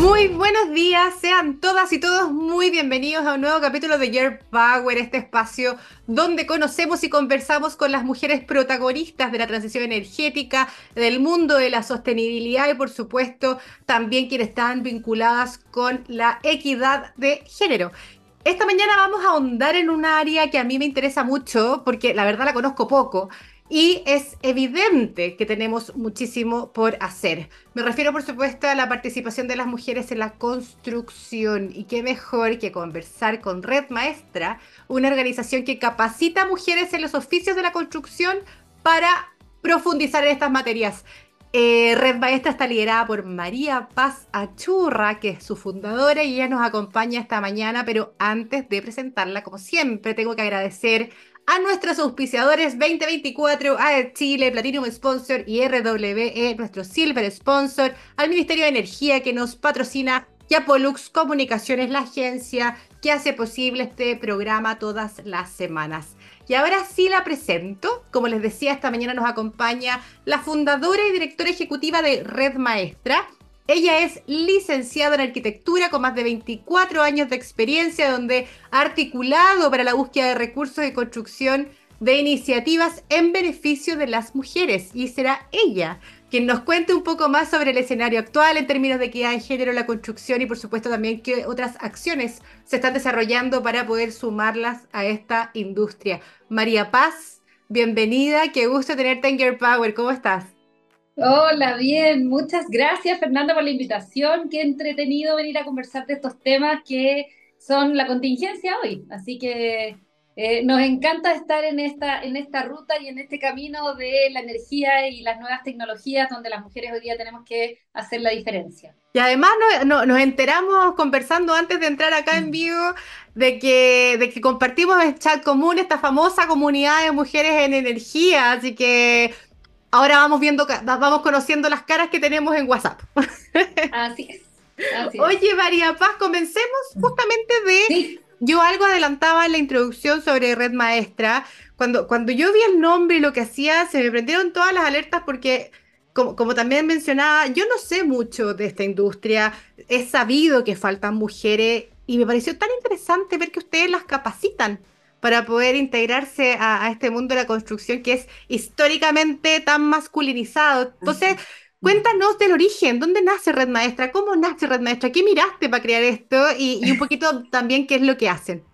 Muy buenos días, sean todas y todos muy bienvenidos a un nuevo capítulo de Year Power, este espacio donde conocemos y conversamos con las mujeres protagonistas de la transición energética, del mundo de la sostenibilidad y por supuesto también quienes están vinculadas con la equidad de género. Esta mañana vamos a ahondar en un área que a mí me interesa mucho porque la verdad la conozco poco y es evidente que tenemos muchísimo por hacer. Me refiero, por supuesto, a la participación de las mujeres en la construcción. Y qué mejor que conversar con Red Maestra, una organización que capacita a mujeres en los oficios de la construcción para profundizar en estas materias. Eh, Red Maestra está liderada por María Paz Achurra, que es su fundadora, y ella nos acompaña esta mañana, pero antes de presentarla, como siempre, tengo que agradecer a nuestros auspiciadores 2024, a Chile, Platinum Sponsor y RWE, nuestro Silver Sponsor, al Ministerio de Energía que nos patrocina y a Pollux Comunicaciones, la agencia que hace posible este programa todas las semanas. Y ahora sí la presento. Como les decía, esta mañana nos acompaña la fundadora y directora ejecutiva de Red Maestra, ella es licenciada en arquitectura con más de 24 años de experiencia, donde ha articulado para la búsqueda de recursos de construcción de iniciativas en beneficio de las mujeres. Y será ella quien nos cuente un poco más sobre el escenario actual en términos de equidad de género la construcción y por supuesto también qué otras acciones se están desarrollando para poder sumarlas a esta industria. María Paz, bienvenida, qué gusto tenerte en Power, ¿cómo estás? Hola, bien, muchas gracias Fernanda por la invitación. Qué entretenido venir a conversar de estos temas que son la contingencia hoy. Así que eh, nos encanta estar en esta, en esta ruta y en este camino de la energía y las nuevas tecnologías donde las mujeres hoy día tenemos que hacer la diferencia. Y además nos enteramos conversando antes de entrar acá en vivo de que, de que compartimos en chat común esta famosa comunidad de mujeres en energía, así que ahora vamos viendo, vamos conociendo las caras que tenemos en WhatsApp. Así es. Oye, María Paz, comencemos justamente de... Yo algo adelantaba en la introducción sobre Red Maestra. Cuando, cuando yo vi el nombre y lo que hacía, se me prendieron todas las alertas porque, como, como también mencionaba, yo no sé mucho de esta industria. He sabido que faltan mujeres y me pareció tan interesante ver que ustedes las capacitan para poder integrarse a, este mundo de la construcción que es históricamente tan masculinizado. Entonces, cuéntanos del origen, ¿dónde nace Red Maestra? ¿Cómo nace Red Maestra? ¿Qué miraste para crear esto? Y, un poquito también qué es lo que hacen.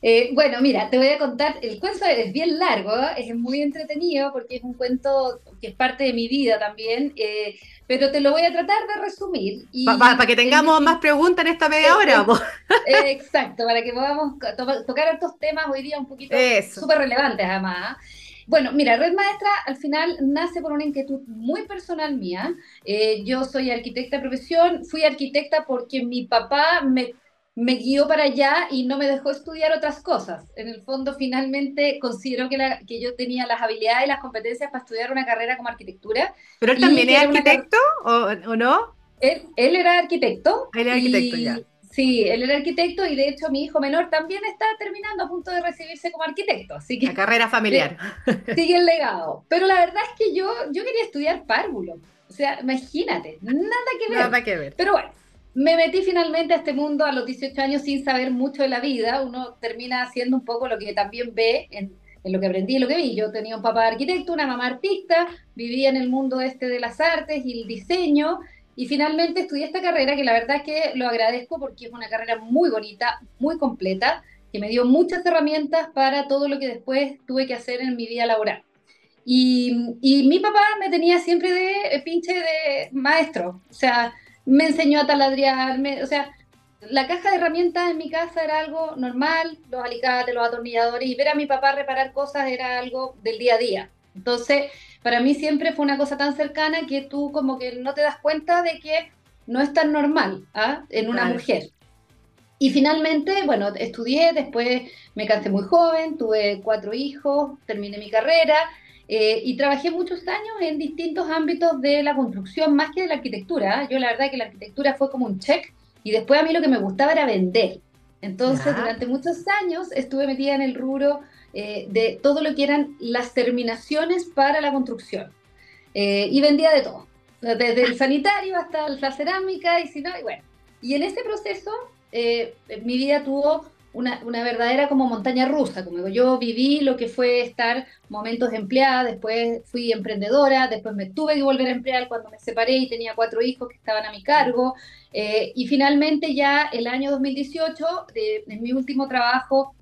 Eh, bueno, mira, te voy a contar, el cuento es bien largo, es muy entretenido porque es un cuento que es parte de mi vida también. Eh, pero te lo voy a tratar de resumir. Para que tengamos más preguntas en esta media hora. exacto, para que podamos tocar estos temas hoy día un poquito súper relevantes además. ¿ah? Bueno, mira, Red Maestra al final nace por una inquietud muy personal mía. Eh, yo soy arquitecta de profesión, fui arquitecta porque mi papá me me guió para allá y no me dejó estudiar otras cosas. En el fondo, finalmente considero que, la, que yo tenía las habilidades y las competencias para estudiar una carrera como arquitectura. ¿Pero él también es arquitecto o, no? Él, él, era arquitecto. Él era arquitecto, ya. Sí, él era arquitecto y de hecho mi hijo menor también está terminando a punto de recibirse como arquitecto. Así que, la carrera familiar. Sigue el legado. Pero la verdad es que yo, yo quería estudiar párvulo. O sea, imagínate, nada que ver. Nada que ver. Pero bueno, me metí finalmente a este mundo a los 18 años sin saber mucho de la vida. Uno termina haciendo un poco lo que también ve en, lo que aprendí y lo que vi. Yo tenía un papá arquitecto, una mamá artista, vivía en el mundo este de las artes y el diseño. Y finalmente estudié esta carrera que la verdad es que lo agradezco porque es una carrera muy bonita, muy completa, que me dio muchas herramientas para todo lo que después tuve que hacer en mi vida laboral. Y, y mi papá me tenía siempre de pinche de maestro. O sea, me enseñó a taladrear, o sea, la caja de herramientas en mi casa era algo normal, los alicates, los atornilladores, y ver a mi papá reparar cosas era algo del día a día. Entonces, para mí siempre fue una cosa tan cercana que tú como que no te das cuenta de que no es tan normal ¿ah? en una mujer. Y finalmente, bueno, estudié, después me casé muy joven, tuve cuatro hijos, terminé mi carrera eh, y trabajé muchos años en distintos ámbitos de la construcción, más que de la arquitectura. Yo la verdad que la arquitectura fue como un check y después a mí lo que me gustaba era vender. Entonces, durante muchos años estuve metida en el rubro eh, de todo lo que eran las terminaciones para la construcción. Eh, y vendía de todo. desde el sanitario hasta la cerámica, y si no, y bueno. Y en ese proceso, eh, mi vida tuvo una, una, verdadera como montaña rusa, como digo, yo viví lo que fue estar momentos de empleada, después fui emprendedora, después me tuve que volver a emplear cuando me separé y tenía cuatro hijos que estaban a mi cargo, eh, y finalmente ya el año 2018, en mi último trabajo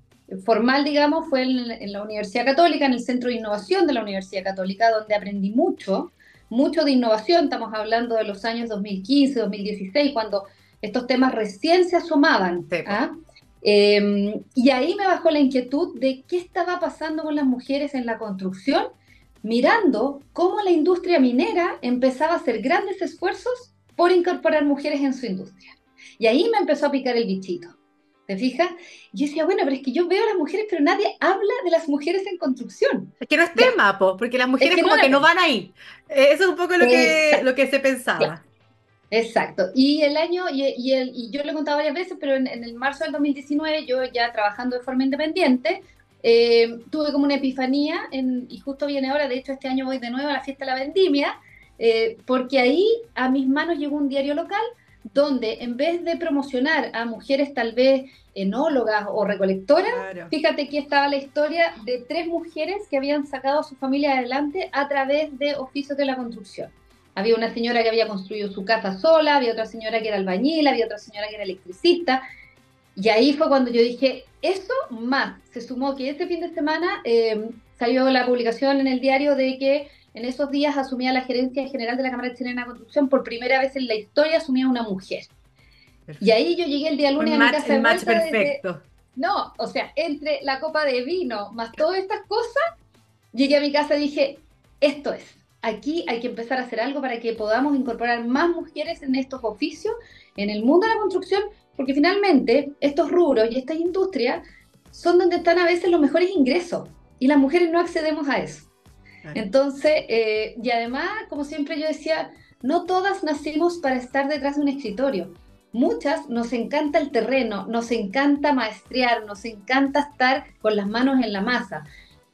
formal, digamos, fue en, la Universidad Católica, en el Centro de Innovación de la Universidad Católica, donde aprendí mucho, mucho de innovación, estamos hablando de los años 2015, 2016, cuando estos temas recién se asomaban. ¿ah? Em, y ahí me bajó la inquietud de qué estaba pasando con las mujeres en la construcción, mirando cómo la industria minera empezaba a hacer grandes esfuerzos por incorporar mujeres en su industria. Y ahí me empezó a picar el bichito. ¿Te fijas? Yo decía, bueno, pero es que yo veo a las mujeres, pero nadie habla de las mujeres en construcción. Es que no es tema, porque las mujeres como que no van ahí. Eh, eso es un poco lo que, lo que se pensaba. Exacto. Y el año, y, y, el, y, yo lo he contado varias veces, pero en, el marzo del 2019, yo ya trabajando de forma independiente, eh, tuve como una epifanía, en, y justo viene ahora, de hecho este año voy de nuevo a la fiesta de la vendimia, eh, porque ahí a mis manos llegó un diario local donde en vez de promocionar a mujeres tal vez enólogas o recolectoras, fíjate que estaba la historia de tres mujeres que habían sacado a su familia adelante a través de oficios de la construcción. Había una señora que había construido su casa sola, había otra señora que era albañil, había otra señora que era electricista. Y ahí fue cuando yo dije, eso más. Se sumó que este fin de semana eh, salió la publicación en el diario de que en esos días asumía la gerencia general de la Cámara Chilena de Construcción, por primera vez en la historia asumía una mujer. Y ahí yo llegué el día lunes a mi casa. El match perfecto. no, o sea, entre la copa de vino más todas estas cosas, llegué a mi casa y dije, esto es, aquí hay que empezar a hacer algo para que podamos incorporar más mujeres en estos oficios, en el mundo de la construcción, porque finalmente estos rubros y estas industrias son donde están a veces los mejores ingresos y las mujeres no accedemos a eso. Entonces, eh, y además, como siempre yo decía, no todas nacimos para estar detrás de un escritorio. Muchas nos encanta el terreno, nos encanta maestrear, nos encanta estar con las manos en la masa.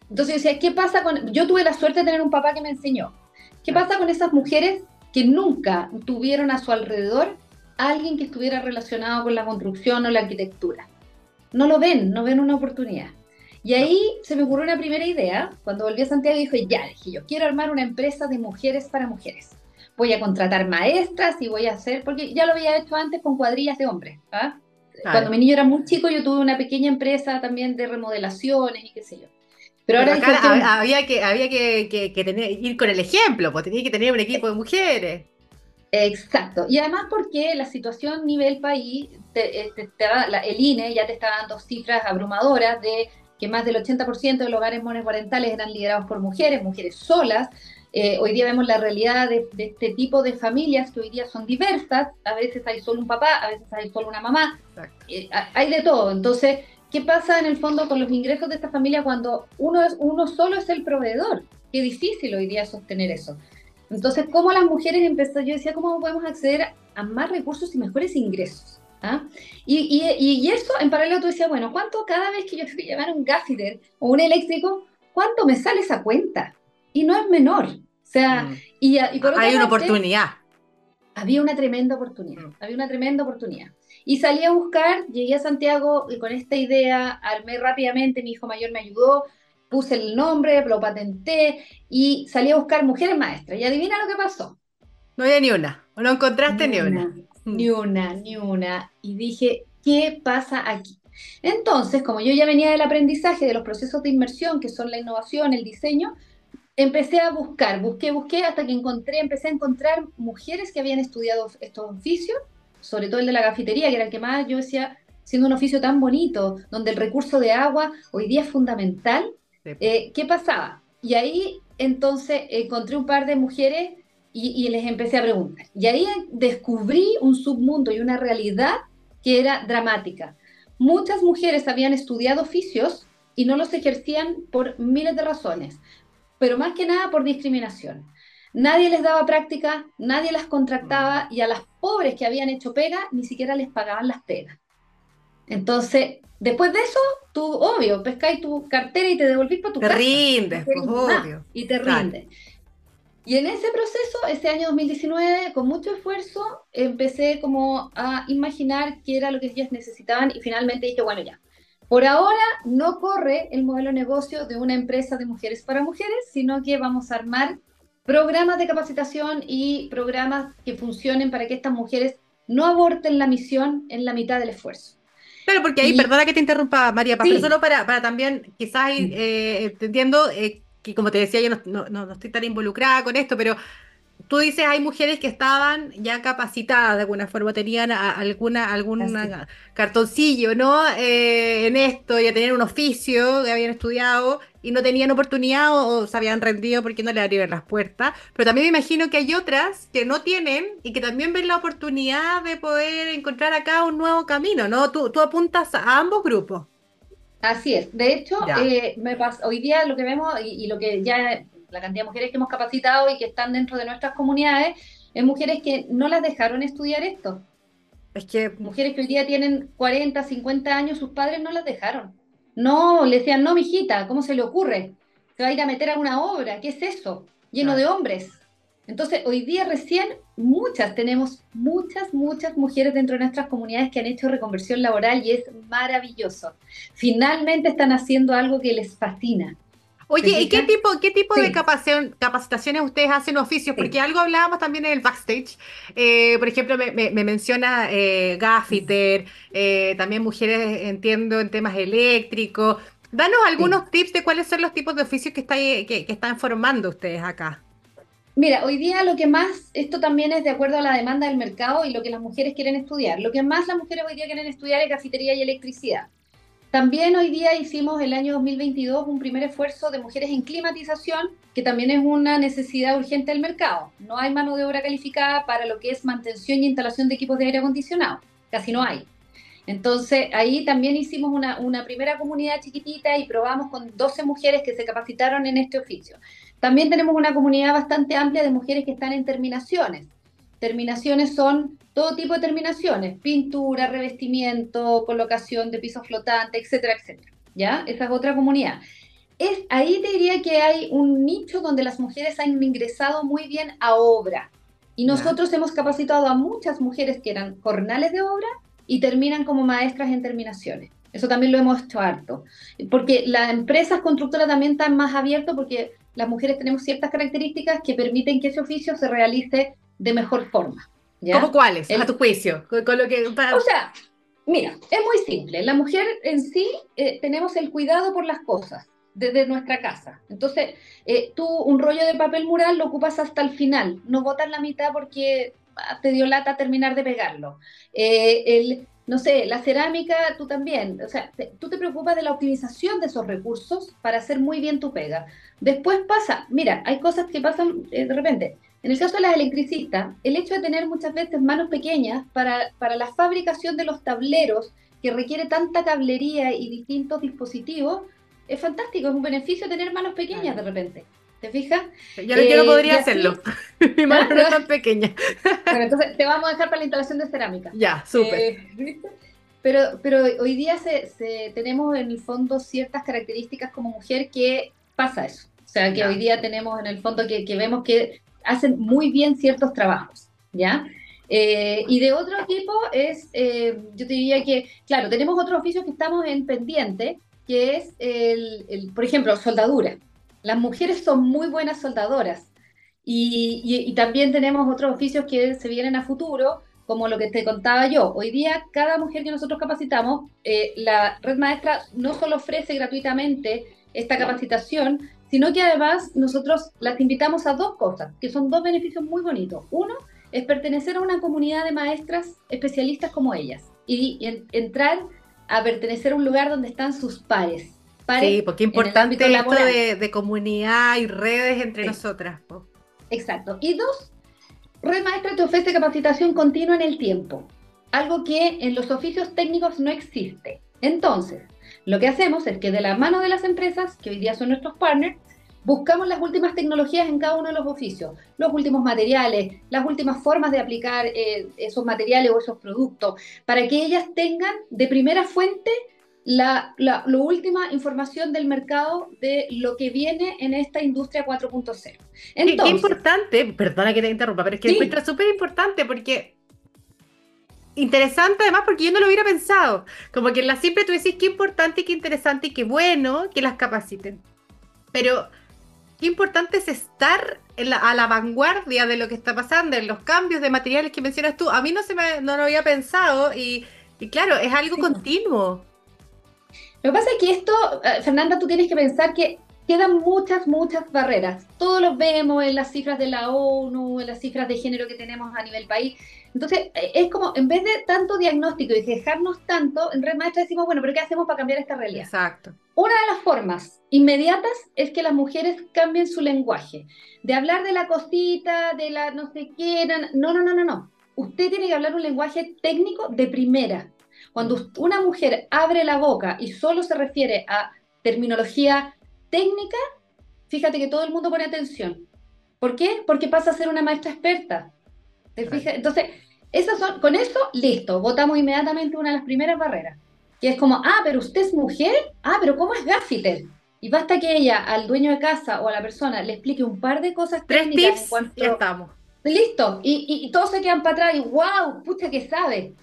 Entonces yo decía, ¿qué pasa con...? Yo tuve la suerte de tener un papá que me enseñó. ¿Qué pasa con esas mujeres que nunca tuvieron a su alrededor alguien que estuviera relacionado con la construcción o la arquitectura? No lo ven, no ven una oportunidad. Y ahí se me ocurrió una primera idea. Cuando volví a Santiago dije, ya, dije yo, quiero armar una empresa de mujeres para mujeres. Voy a contratar maestras y voy a hacer, porque ya lo había hecho antes con cuadrillas de hombres. ¿ah? Cuando mi niño era muy chico, yo tuve una pequeña empresa también de remodelaciones y qué sé yo. Pero, ahora había que, había que, que, tener, ir con el ejemplo, pues tenía que tener un equipo de mujeres. Exacto. Y además porque la situación nivel país, te, te, el INE ya te está dando cifras abrumadoras de que más del 80% de los hogares monoparentales eran liderados por mujeres, mujeres solas. Eh, hoy día vemos la realidad de, este tipo de familias que hoy día son diversas. A veces hay solo un papá, a veces hay solo una mamá. Eh, hay de todo. Entonces, ¿qué pasa en el fondo con los ingresos de esta familia cuando uno, es, uno solo es el proveedor? Qué difícil hoy día sostener eso. Entonces, ¿cómo las mujeres empezaron? Yo decía, ¿cómo podemos acceder a más recursos y mejores ingresos? ¿Ah? Y, y, eso en paralelo tú decías, bueno, ¿cuánto cada vez que yo tengo que llevar un gaffiter o un eléctrico, cuánto me sale esa cuenta? Y no es menor. O sea, mm. y, por hay una oportunidad. Había una tremenda oportunidad, mm. había una tremenda oportunidad. Y salí a buscar, llegué a Santiago y con esta idea armé rápidamente, mi hijo mayor me ayudó, puse el nombre, lo patenté y salí a buscar mujeres maestras. Y adivina lo que pasó. No había ni una, no encontraste ni una. Ni una, ni una. Y dije, ¿qué pasa aquí? Entonces, como yo ya venía del aprendizaje de los procesos de inmersión, que son la innovación, el diseño, empecé a buscar, busqué, busqué, hasta que encontré, empecé a encontrar mujeres que habían estudiado estos oficios, sobre todo el de la cafetería, que era el que más yo decía, siendo un oficio tan bonito, donde el recurso de agua hoy día es fundamental, eh, ¿qué pasaba? Y ahí entonces encontré un par de mujeres y, les empecé a preguntar. Y ahí descubrí un submundo y una realidad que era dramática. Muchas mujeres habían estudiado oficios y no los ejercían por miles de razones, pero más que nada por discriminación. Nadie les daba práctica, nadie las contractaba y a las pobres que habían hecho pega ni siquiera les pagaban las pegas. Entonces, después de eso, tú, obvio, pescáis tu cartera y te devolvís para tu te Rindes, pues, obvio. Y te rindes. Y en ese proceso, ese año 2019, con mucho esfuerzo, empecé como a imaginar qué era lo que ellas necesitaban y finalmente dije, bueno, ya, por ahora no corre el modelo de negocio de una empresa de mujeres para mujeres, sino que vamos a armar programas de capacitación y programas que funcionen para que estas mujeres no aborten la misión en la mitad del esfuerzo. Claro, porque ahí, perdona que te interrumpa, María, pero solo para, para también, quizás eh, entendiendo eh, que, como te decía, yo no, no, no, estoy tan involucrada con esto, pero tú dices, hay mujeres que estaban ya capacitadas de alguna forma, tenían alguna, algún cartoncillo, ¿no? Eh, en esto, ya tenían un oficio que habían estudiado y no tenían oportunidad o, se habían rendido porque no le abrieron las puertas. Pero también me imagino que hay otras que no tienen y que también ven la oportunidad de poder encontrar acá un nuevo camino, ¿no? Tú, tú apuntas a ambos grupos. Así es. De hecho, eh, me pasa, hoy día lo que vemos y, y lo que ya la cantidad de mujeres que hemos capacitado y que están dentro de nuestras comunidades, es mujeres que no las dejaron estudiar esto. Es que... Mujeres que hoy día tienen 40, 50 años, sus padres no las dejaron. No, le decían, no, mijita, ¿cómo se le ocurre? Se va a ir a meter a una obra, ¿qué es eso? Lleno de hombres. Entonces, hoy día recién muchas, tenemos muchas, muchas mujeres dentro de nuestras comunidades que han hecho reconversión laboral y es maravilloso. Finalmente están haciendo algo que les fascina. Oye, ¿y qué tipo, qué tipo de capacitaciones ustedes hacen oficios? Porque algo hablábamos también en el backstage. Eh, por ejemplo, me, menciona eh, gaffiter, eh, también mujeres, entiendo, en temas eléctricos. Danos algunos tips de cuáles son los tipos de oficios que, está, que, están formando ustedes acá. Mira, hoy día lo que más, esto también es de acuerdo a la demanda del mercado y lo que las mujeres quieren estudiar. Lo que más las mujeres hoy día quieren estudiar es cafetería y electricidad. También hoy día hicimos el año 2022 un primer esfuerzo de mujeres en climatización, que también es una necesidad urgente del mercado. No hay mano de obra calificada para lo que es mantención y instalación de equipos de aire acondicionado, casi no hay. Entonces ahí también hicimos una, una primera comunidad chiquitita y probamos con 12 mujeres que se capacitaron en este oficio. También tenemos una comunidad bastante amplia de mujeres que están en terminaciones. Terminaciones son todo tipo de terminaciones, pintura, revestimiento, colocación de pisos flotantes, etcétera, etcétera. ¿Ya? Esa es otra comunidad. Es, ahí te diría que hay un nicho donde las mujeres han ingresado muy bien a obra. Y nosotros hemos capacitado a muchas mujeres que eran jornales de obra y terminan como maestras en terminaciones. Eso también lo hemos hecho harto. Porque las empresas constructoras también están más abiertas porque las mujeres tenemos ciertas características que permiten que ese oficio se realice de mejor forma. ¿Cómo cuáles? a tu juicio. Con, lo que, O sea, mira, es muy simple. La mujer en sí eh, tenemos el cuidado por las cosas desde nuestra casa. Entonces, eh, tú un rollo de papel mural lo ocupas hasta el final, no botas la mitad porque ah, te dio lata terminar de pegarlo. Eh, el, no sé, la cerámica, tú también. O sea, tú te preocupas de la optimización de esos recursos para hacer muy bien tu pega. Después pasa, mira, hay cosas que pasan de repente. En el caso de las electricistas, el hecho de tener muchas veces manos pequeñas para, para la fabricación de los tableros, que requiere tanta cablería y distintos dispositivos, es fantástico, es un beneficio tener manos pequeñas de repente. ¿Te fijas? Yo, eh, no podría hacerlo. Mi mano no es tan pequeña. bueno, entonces te vamos a dejar para la instalación de cerámica. Ya, súper. Eh, pero, pero hoy día se, tenemos en el fondo ciertas características como mujer que pasa eso. O sea, que hoy día tenemos en el fondo que, que vemos que hacen muy bien ciertos trabajos, ¿ya? Eh, y de otro tipo es, eh, yo diría que, claro, tenemos otros oficios que estamos en pendiente, que es, el, por ejemplo, soldadura. Las mujeres son muy buenas soldadoras y, y, también tenemos otros oficios que se vienen a futuro, como lo que te contaba yo. Hoy día, cada mujer que nosotros capacitamos, eh, la red maestra no solo ofrece gratuitamente esta capacitación, sino que además nosotros las invitamos a dos cosas, que son dos beneficios muy bonitos. Uno es pertenecer a una comunidad de maestras especialistas como ellas y, entrar a pertenecer a un lugar donde están sus pares. sí, porque es importante esto de, de, comunidad y redes entre nosotras. Exacto. Y dos, Red Maestra te ofrece capacitación continua en el tiempo, algo que en los oficios técnicos no existe. Entonces, lo que hacemos es que de la mano de las empresas, que hoy día son nuestros partners, buscamos las últimas tecnologías en cada uno de los oficios, los últimos materiales, las últimas formas de aplicar eh, esos materiales o esos productos, para que ellas tengan de primera fuente la, la, última información del mercado de lo que viene en esta industria 4.0. Qué, qué importante, perdona que te interrumpa, pero es que sí. encuentro súper importante porque interesante además porque yo no lo hubiera pensado. Como que en la siempre tú decís qué importante y qué interesante y qué bueno que las capaciten. Pero qué importante es estar a la vanguardia de lo que está pasando, en los cambios de materiales que mencionas tú. A mí no se me no lo había pensado y, y claro, es algo continuo. Lo que pasa es que esto, eh, Fernanda, tú tienes que pensar que quedan muchas, muchas barreras. Todos lo vemos en las cifras de la ONU, en las cifras de género que tenemos a nivel país. Entonces, eh, es como, en vez de tanto diagnóstico y dejarnos tanto, en Red Maestra decimos, bueno, pero ¿qué hacemos para cambiar esta realidad? Exacto. Una de las formas inmediatas es que las mujeres cambien su lenguaje. De hablar de la cosita, de la no sé qué, no, no, no, no, no. Usted tiene que hablar un lenguaje técnico de primera. Cuando una mujer abre la boca y solo se refiere a terminología técnica, fíjate que todo el mundo pone atención. ¿Por qué? Porque pasa a ser una maestra experta. Entonces, esas son, con eso, listo, votamos inmediatamente una de las primeras barreras, que es como, ah, pero usted es mujer, ah, pero ¿cómo es gaffiter? Y basta que ella, al dueño de casa o a la persona, le explique un par de cosas Tres técnicas. Tips, ya estamos. Listo, y, y, y, todos se quedan para atrás y wow, pucha que sabe.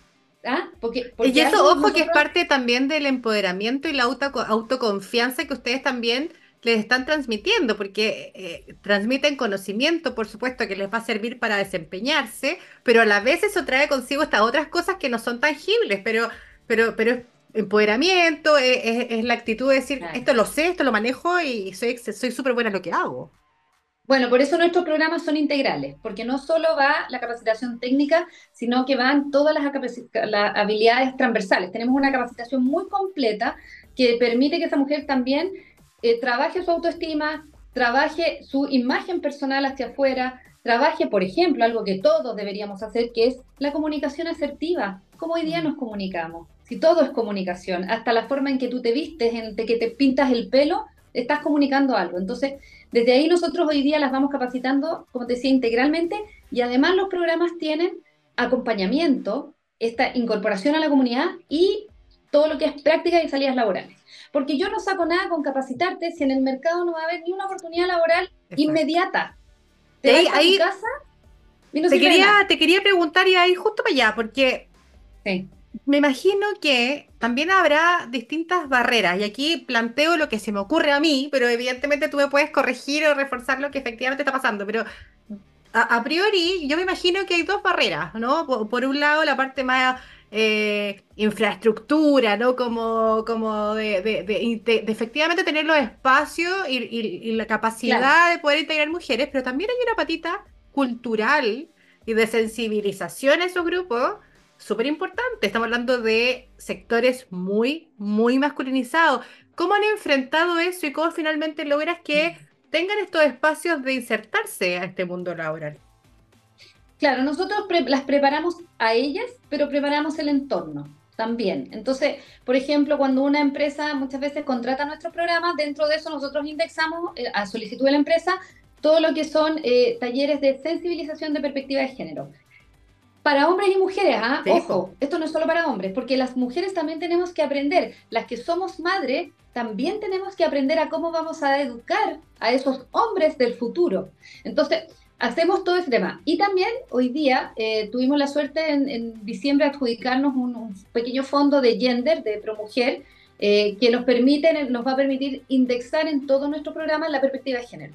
¿Ah? Porque, y eso, ojo, que es parte también del empoderamiento y la auto, autoconfianza que ustedes también les están transmitiendo, porque eh, transmiten conocimiento, por supuesto, que les va a servir para desempeñarse, pero a la vez eso trae consigo estas otras cosas que no son tangibles, pero, pero, pero es empoderamiento, es, la actitud de decir, esto lo sé, esto lo manejo y soy súper buena en lo que hago. Bueno, por eso nuestros programas son integrales, porque no solo va la capacitación técnica, sino que van todas las, las, habilidades transversales. Tenemos una capacitación muy completa que permite que esa mujer también eh, trabaje su autoestima, trabaje su imagen personal hacia afuera, trabaje, por ejemplo, algo que todos deberíamos hacer, que es la comunicación asertiva. ¿Cómo hoy día nos comunicamos? Si todo es comunicación, hasta la forma en que tú te vistes, en que te pintas el pelo, estás comunicando algo. Entonces, desde ahí nosotros hoy día las vamos capacitando, como te decía, integralmente y además los programas tienen acompañamiento, esta incorporación a la comunidad y todo lo que es práctica y salidas laborales. Porque yo no saco nada con capacitarte si en el mercado no va a haber ni una oportunidad laboral inmediata. Te ahí, ahí casa, te, quería, te quería preguntar y ahí justo para allá, porque sí. me imagino que también habrá distintas barreras. Y aquí planteo lo que se me ocurre a mí, pero evidentemente tú me puedes corregir o reforzar lo que efectivamente está pasando, pero a, priori yo me imagino que hay dos barreras, ¿no? Por, un lado la parte más eh, infraestructura, ¿no? Como, como de, efectivamente tener los espacios y, la capacidad de poder integrar mujeres, pero también hay una patita cultural y de sensibilización a esos grupos súper importante. Estamos hablando de sectores muy, muy masculinizados. ¿Cómo han enfrentado eso y cómo finalmente logras que tengan estos espacios de insertarse a este mundo laboral? Claro, nosotros las preparamos a ellas, pero preparamos el entorno también. Entonces, por ejemplo, cuando una empresa muchas veces contrata nuestro programa, dentro de eso nosotros indexamos eh, a solicitud de la empresa todo lo que son eh, talleres de sensibilización de perspectiva de género para hombres y mujeres, ¿ah? Ojo, esto no es solo para hombres, porque las mujeres también tenemos que aprender, las que somos madres, también tenemos que aprender a cómo vamos a educar a esos hombres del futuro. Entonces, hacemos todo ese tema. Y también hoy día eh, tuvimos la suerte en, diciembre adjudicarnos un, pequeño fondo de gender, de ProMujer, eh, que nos, nos va a permitir indexar en todo nuestro programa la perspectiva de género.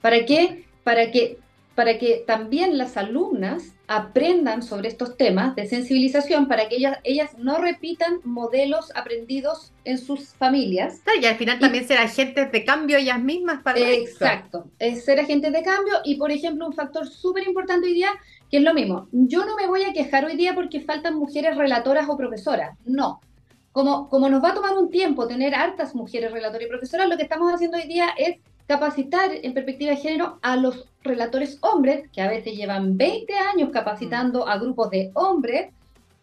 ¿Para qué? Para que para que también las alumnas aprendan sobre estos temas de sensibilización para que ellas, ellas no repitan modelos aprendidos en sus familias. y al final también ser agentes de cambio ellas mismas para Exacto, es ser agentes de cambio y por ejemplo un factor súper importante hoy día que es lo mismo, yo no me voy a quejar hoy día porque faltan mujeres relatoras o profesoras, no. Como, como nos va a tomar un tiempo tener hartas mujeres relatoras y profesoras, lo que estamos haciendo hoy día es capacitar en perspectiva de género a los relatores hombres, que a veces llevan 20 años capacitando a grupos de hombres,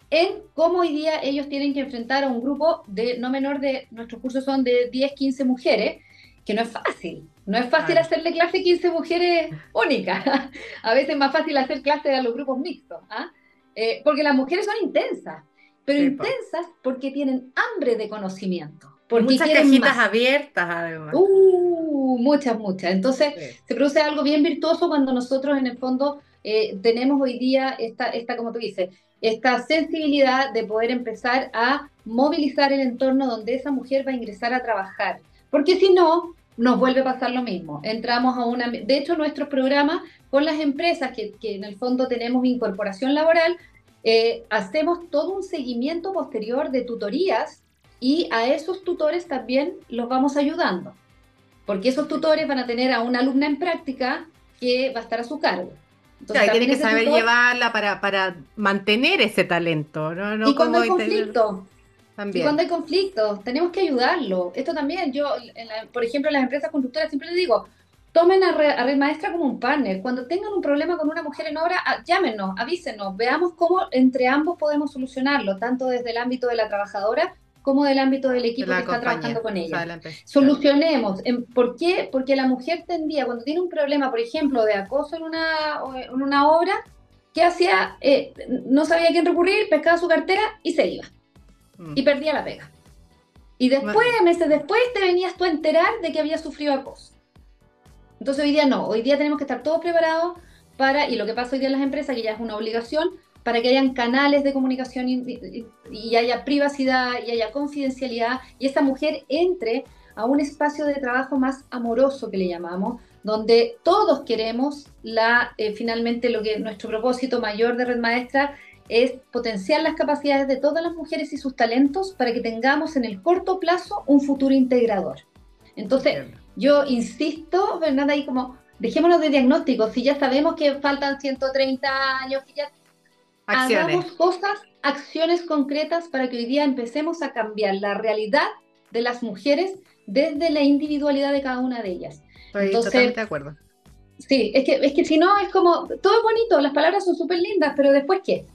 en cómo hoy día ellos tienen que enfrentar a un grupo de no menor de, nuestros cursos son de 10, 15 mujeres, que no es fácil. No es fácil hacerle clase a 15 mujeres únicas. a veces es más fácil hacer clase a los grupos mixtos, ¿ah? eh, porque las mujeres son intensas. pero intensas porque tienen hambre de conocimiento. Porque muchas cajitas abiertas, además. Uh, muchas, muchas. Entonces, se produce algo bien virtuoso cuando nosotros, en el fondo, eh, tenemos hoy día esta, esta, como tú dices, esta sensibilidad de poder empezar a movilizar el entorno donde esa mujer va a ingresar a trabajar. Porque si no, nos vuelve a pasar lo mismo. Entramos a una... De hecho, nuestros programas con las empresas, que, que en el fondo tenemos incorporación laboral, eh, hacemos todo un seguimiento posterior de tutorías y a esos tutores también los vamos ayudando, porque esos tutores van a tener a una alumna en práctica que va a estar a su cargo. Entonces, tiene que saber llevarla para, para, mantener ese talento. ¿no? y cuando hay conflicto, también. y cuando hay conflicto, tenemos que ayudarlo. Esto también, yo, por ejemplo, en las empresas constructoras siempre les digo, tomen a, Red Maestra como un partner. Cuando tengan un problema con una mujer en obra, llámenos, avísenos, veamos cómo entre ambos podemos solucionarlo, tanto desde el ámbito de la trabajadora como del ámbito del equipo que está trabajando con ella. Solucionemos. ¿Por qué? Porque la mujer tendía, cuando tiene un problema, por ejemplo, de acoso en una, en una obra, ¿qué hacía? Eh, no sabía a quién recurrir, pescaba su cartera y se iba. Mm. Y perdía la pega. Y después, meses después, te venías tú a enterar de que había sufrido acoso. Entonces hoy día no, hoy día tenemos que estar todos preparados para, y lo que pasa hoy día en las empresas, que ya es una obligación, para que hayan canales de comunicación y, haya privacidad y haya confidencialidad y esta mujer entre a un espacio de trabajo más amoroso que le llamamos, donde todos queremos la, eh, finalmente lo que nuestro propósito mayor de Red Maestra es potenciar las capacidades de todas las mujeres y sus talentos para que tengamos en el corto plazo un futuro integrador. Entonces, yo insisto, Fernanda, ahí como, dejémonos de diagnóstico, si ya sabemos que faltan 130 años, que ya hagamos cosas, acciones concretas para que hoy día empecemos a cambiar la realidad de las mujeres desde la individualidad de cada una de ellas. Estoy totalmente de acuerdo. Sí, es que, es que si no, es como, todo es bonito, las palabras son súper lindas, pero después qué?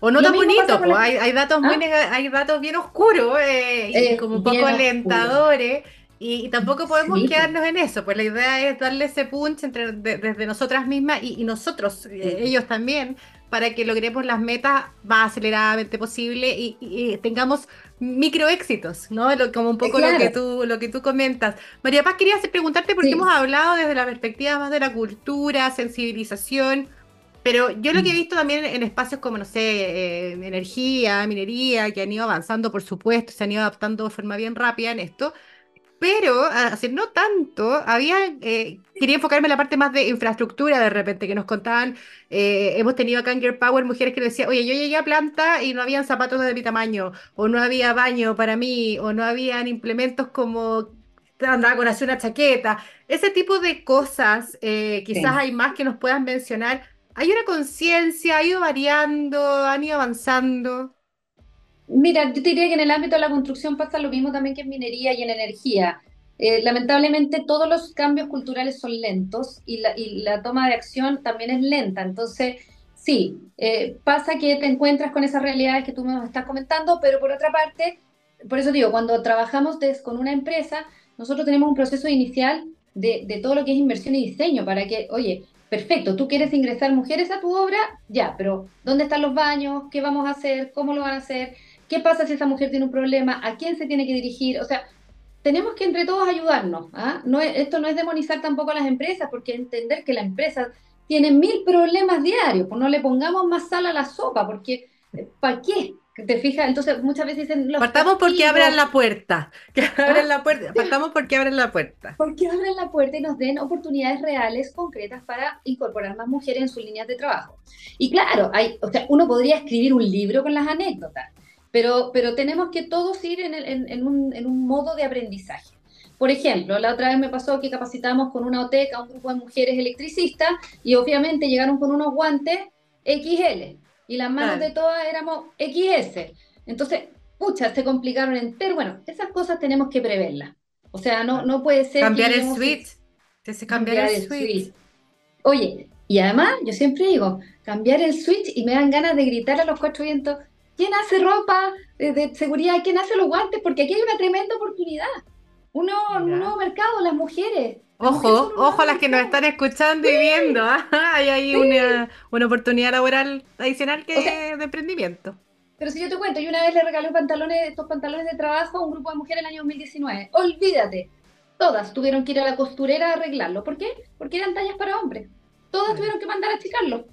O no tan bonito, hay, hay, datos muy ¿Ah? hay datos bien oscuros eh, y eh, como un poco alentadores. Y, tampoco podemos quedarnos en eso, pues la idea es darle ese punch entre, desde nosotras mismas y, nosotros, eh, ellos también, para que logremos las metas más aceleradamente posible y, tengamos micro éxitos, ¿no? como un poco lo que tú lo que tú comentas. María Paz, quería preguntarte porque hemos hablado desde la perspectiva más de la cultura, sensibilización, pero yo lo que he mm. visto también en espacios como, no sé, eh, energía, minería, que han ido avanzando, por supuesto, se han ido adaptando de forma bien rápida en esto, pero hace no tanto, había, eh, quería enfocarme en la parte más de infraestructura de repente, que nos contaban, eh, hemos tenido acá en Girl Power mujeres que nos decían, oye, yo llegué a planta y no habían zapatos de mi tamaño, o no había baño para mí, o no habían implementos como andaba con hacer una chaqueta, ese tipo de cosas, eh, quizás hay más que nos puedan mencionar. Hay una conciencia, ha ido variando, han ido avanzando. Mira, yo te diría que en el ámbito de la construcción pasa lo mismo también que en minería y en energía. Eh, lamentablemente todos los cambios culturales son lentos y la, toma de acción también es lenta. Entonces, sí, eh, pasa que te encuentras con esas realidades que tú me estás comentando, pero por otra parte, por eso digo, cuando trabajamos con una empresa, nosotros tenemos un proceso inicial de, de todo lo que es inversión y diseño para que, oye, perfecto, tú quieres ingresar mujeres a tu obra, ya, pero ¿dónde están los baños? ¿Qué vamos a hacer? ¿Cómo lo van a hacer? ¿Qué pasa si esa mujer tiene un problema? ¿A quién se tiene que dirigir? O sea, tenemos que entre todos ayudarnos. ¿ah? No esto no es demonizar tampoco a las empresas, porque entender que la empresa tiene mil problemas diarios, pues no le pongamos más sal a la sopa, porque eh, ¿para qué? ¿Te fijas? Entonces muchas veces dicen... Los Partamos porque abran la puerta. Que abran ¿Ah? la puerta. Partamos porque abren la puerta. Porque abren la puerta y nos den oportunidades reales, concretas, para incorporar más mujeres en sus líneas de trabajo. Y claro, hay, o sea, uno podría escribir un libro con las anécdotas, pero, pero tenemos que todos ir en, en, un, en, un, modo de aprendizaje. Por ejemplo, la otra vez me pasó que capacitamos con una OTEC a un grupo de mujeres electricistas y obviamente llegaron con unos guantes XL y las manos de todas éramos XS. Entonces, pucha, se complicaron entero. Bueno, esas cosas tenemos que preverlas. O sea, no, no puede ser... Cambiar el switch. cambiar, el, switch. Oye, y además, yo siempre digo, cambiar el switch y me dan ganas de gritar a los cuatro vientos, ¿Quién hace ropa de, seguridad? ¿Quién hace los guantes? Porque aquí hay una tremenda oportunidad. Uno, un nuevo mercado, las mujeres. ojo, ojo a las que nos están escuchando y viendo. ¿ah? Hay ahí una, una, oportunidad laboral adicional que de emprendimiento. Pero si yo te cuento, yo una vez le regalé pantalones, estos pantalones de trabajo a un grupo de mujeres en el año 2019. Olvídate, todas tuvieron que ir a la costurera a arreglarlo. ¿Por qué? Porque eran tallas para hombres. Todas tuvieron que mandar a achicarlo.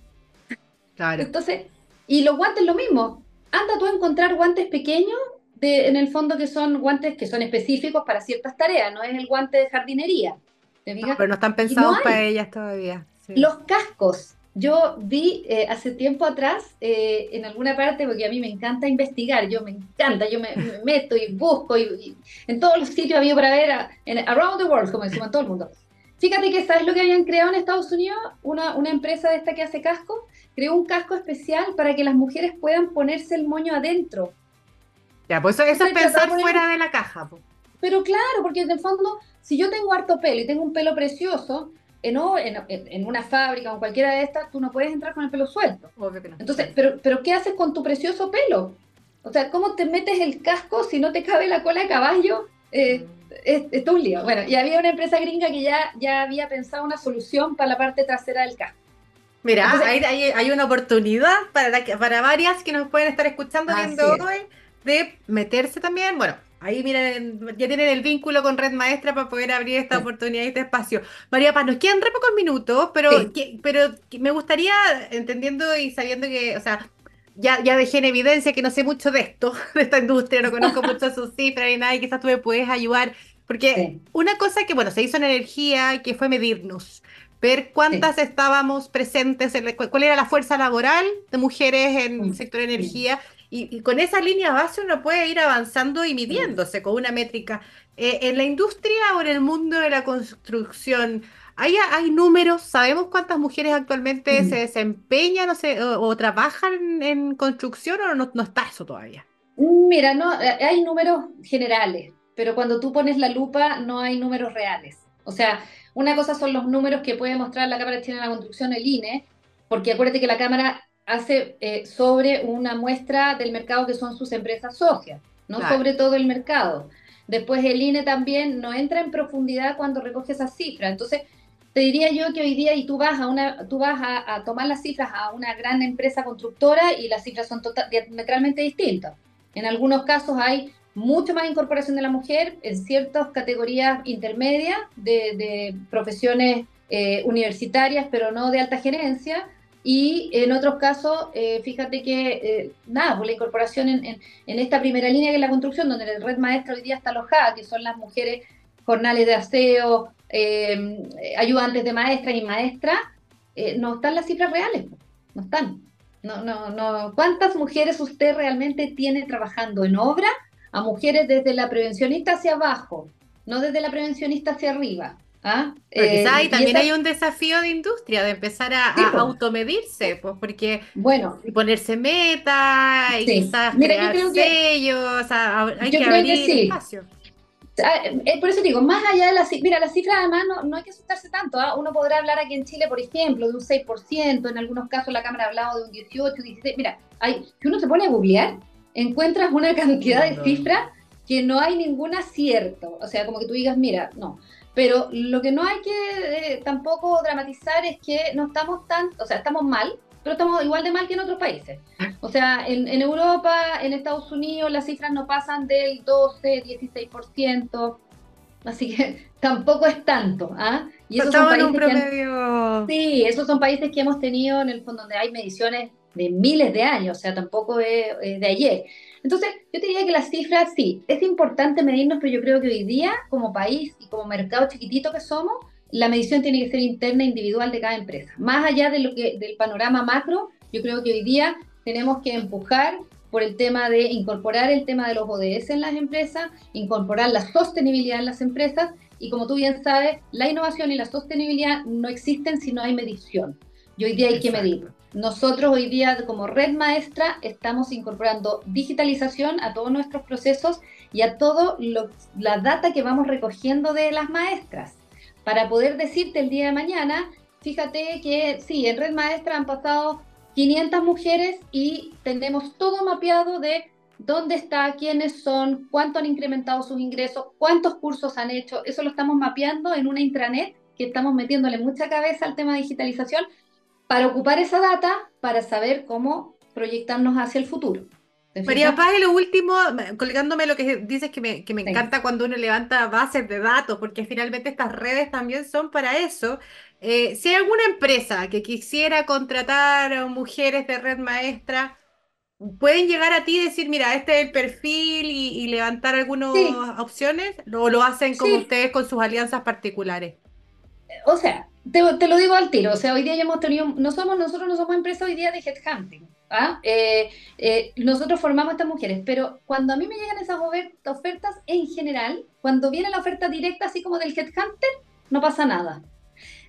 Claro. Entonces, y los guantes lo mismo. Anda tú a encontrar guantes pequeños, de, en el fondo que son guantes que son específicos para ciertas tareas, no es el guante de jardinería. pero no están pensados para ellas todavía. Los cascos. Yo vi eh, hace tiempo atrás eh, en alguna parte, porque a mí me encanta investigar, yo me encanta, yo me, meto y busco y, en todos los sitios había para ver, en, around the world, como decimos todo el mundo. Fíjate que, ¿sabes lo que habían creado en Estados Unidos? Una, una empresa de esta que hace casco, creó un casco especial para que las mujeres puedan ponerse el moño adentro. Ya, pues eso, es pensar fuera de la caja. Pero claro, porque en el fondo, si yo tengo harto pelo y tengo un pelo precioso, en, en, una fábrica o cualquiera de estas, tú no puedes entrar con el pelo suelto. Entonces, pero, pero ¿qué haces con tu precioso pelo? O sea, ¿cómo te metes el casco si no te cabe la cola de caballo? Eh, mm. es, es, un lío. Bueno, y había una empresa gringa que ya, ya había pensado una solución para la parte trasera del casco. Mira, hay, hay, una oportunidad para, para varias que nos pueden estar escuchando viendo hoy de meterse también, bueno, Ahí miren, ya tienen el vínculo con Red Maestra para poder abrir esta oportunidad y este espacio. María Paz, nos quedan re pocos minutos, pero, pero me gustaría, entendiendo y sabiendo que, o sea, ya, ya dejé en evidencia que no sé mucho de esto, de esta industria, no conozco mucho sus cifras ni nada, y quizás tú me puedes ayudar. Porque una cosa que, bueno, se hizo en energía, que fue medirnos, ver cuántas estábamos presentes, cuál era la fuerza laboral de mujeres en el sector de energía. Y, con esa línea base uno puede ir avanzando y midiéndose con una métrica. Eh, en la industria o en el mundo de la construcción, ¿hay, hay números? ¿Sabemos cuántas mujeres actualmente se desempeñan o, o, trabajan en construcción o no, no está eso todavía? Mira, no, eh, hay números generales, pero cuando tú pones la lupa no hay números reales. O sea, una cosa son los números que puede mostrar la Cámara Chilena de la Construcción, el INE, porque acuérdate que la Cámara hace eh, sobre una muestra del mercado que son sus empresas socias, no sobre todo el mercado. Después el INE también no entra en profundidad cuando recoge esas cifras. Entonces, te diría yo que hoy día y tú vas a una, tú vas a, tomar las cifras a una gran empresa constructora y las cifras son total, diametralmente distintas. En algunos casos hay mucho más incorporación de la mujer en ciertas categorías intermedias de, profesiones eh, universitarias, pero no de alta gerencia y en otros casos, eh, fíjate que, eh, nada, por pues la incorporación en, en, esta primera línea que es la construcción, donde la red maestra hoy día está alojada, que son las mujeres jornales de aseo, eh, ayudantes de maestras y maestras, no están las cifras reales, no están. No, no, no. ¿Cuántas mujeres usted realmente tiene trabajando en obra? A mujeres desde la prevencionista hacia abajo, no desde la prevencionista hacia arriba. ¿Ah? Eh, también hay un desafío de industria, de empezar a, pues. automedirse, pues porque bueno, ponerse meta y quizás crear sellos, hay que abrir espacio. Ah, eh, por eso digo, más allá de la mira, la cifra además no, no hay que asustarse tanto. ¿ah? Uno podrá hablar aquí en Chile, por ejemplo, de un 6%, en algunos casos la Cámara ha hablado de un 18, 17. Mira, hay, si uno se pone a googlear, encuentras una cantidad de cifras que no hay ningún acierto. O sea, como que tú digas, mira, no. Pero lo que no hay que eh, tampoco dramatizar es que no estamos tan, o sea, estamos mal, pero estamos igual de mal que en otros países. O sea, en, Europa, en Estados Unidos, las cifras no pasan del 12, 16%, así que tampoco es tanto. ¿ah? Y esos son países un promedio... sí, esos son países que hemos tenido en el fondo donde hay mediciones de miles de años, o sea, tampoco es de ayer. Entonces, yo diría que las cifras sí, es importante medirnos, pero yo creo que hoy día, como país y como mercado chiquitito que somos, la medición tiene que ser interna e individual de cada empresa. Más allá de lo que, del panorama macro, yo creo que hoy día tenemos que empujar por el tema de incorporar el tema de los ODS en las empresas, incorporar la sostenibilidad en las empresas y como tú bien sabes, la innovación y la sostenibilidad no existen si no hay medición. Y hoy día hay que medir. Nosotros hoy día como red maestra estamos incorporando digitalización a todos nuestros procesos y a toda la data que vamos recogiendo de las maestras para poder decirte el día de mañana, fíjate que sí, en red maestra han pasado 500 mujeres y tenemos todo mapeado de dónde está, quiénes son, cuánto han incrementado sus ingresos, cuántos cursos han hecho. Eso lo estamos mapeando en una intranet que estamos metiéndole mucha cabeza al tema de digitalización para ocupar esa data para saber cómo proyectarnos hacia el futuro. María Paz, y lo último, colgándome lo que dices que me, que me encanta cuando uno levanta bases de datos, porque finalmente estas redes también son para eso. Eh, si hay alguna empresa que quisiera contratar mujeres de red maestra, pueden llegar a ti y decir, mira, este es el perfil y, levantar algunas opciones, o lo hacen como ustedes con sus alianzas particulares. O sea, te, lo digo al tiro, o sea, hoy día ya hemos tenido, no nosotros no somos empresa hoy día de headhunting, ¿ah? Eh, eh, nosotros formamos a estas mujeres, pero cuando a mí me llegan esas ofertas en general, cuando viene la oferta directa así como del headhunter, no pasa nada.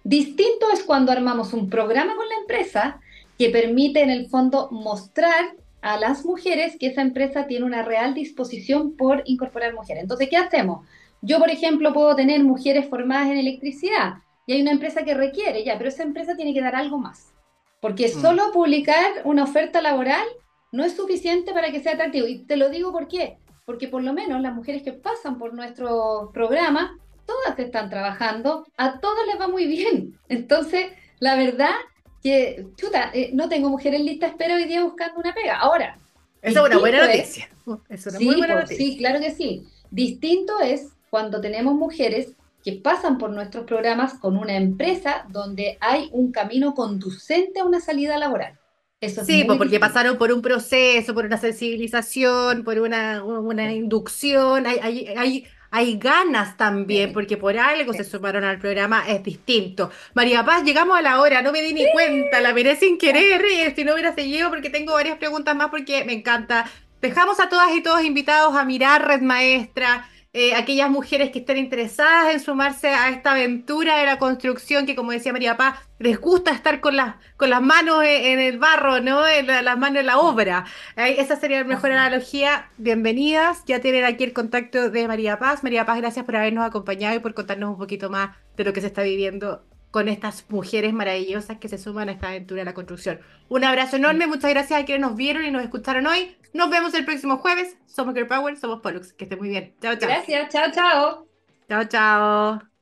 Distinto es cuando armamos un programa con la empresa que permite en el fondo mostrar a las mujeres que esa empresa tiene una real disposición por incorporar mujeres. Entonces, ¿qué hacemos? Yo, por ejemplo, puedo tener mujeres formadas en electricidad y hay una empresa que requiere, ya, pero esa empresa tiene que dar algo más. Porque mm. solo publicar una oferta laboral no es suficiente para que sea atractivo. Y te lo digo por qué. Porque por lo menos las mujeres que pasan por nuestro programa, todas están trabajando, a todas les va muy bien. Entonces, la verdad que, chuta, eh, no tengo mujer en lista espera hoy día buscando una pega. Ahora. Esa es una buena noticia. Es una muy buena noticia. Sí, claro que sí. Distinto es cuando tenemos mujeres que pasan por nuestros programas con una empresa donde hay un camino conducente a una salida laboral. Eso sí, porque pasaron por un proceso, por una sensibilización, por una, una inducción, hay, hay, hay, hay ganas también, porque por algo se sumaron al programa, es distinto. María Paz, llegamos a la hora, no me di ni cuenta, la miré sin querer, y si no hubiera seguido, porque tengo varias preguntas más, porque me encanta. Dejamos a todas y todos invitados a mirar Red Maestra, eh, aquellas mujeres que estén interesadas en sumarse a esta aventura de la construcción, que como decía María Paz, les gusta estar con las, con las manos en, el barro, ¿no? En las manos en la obra. esa sería la mejor analogía. Bienvenidas, ya tienen aquí el contacto de María Paz. María Paz, gracias por habernos acompañado y por contarnos un poquito más de lo que se está viviendo con estas mujeres maravillosas que se suman a esta aventura de la construcción. Un abrazo enorme, muchas gracias a quienes nos vieron y nos escucharon hoy. Nos vemos el próximo jueves. Somos Girl Power, somos Pollux. Que esté muy bien. Chao, chao. Gracias, chao, chao. Chao, chao.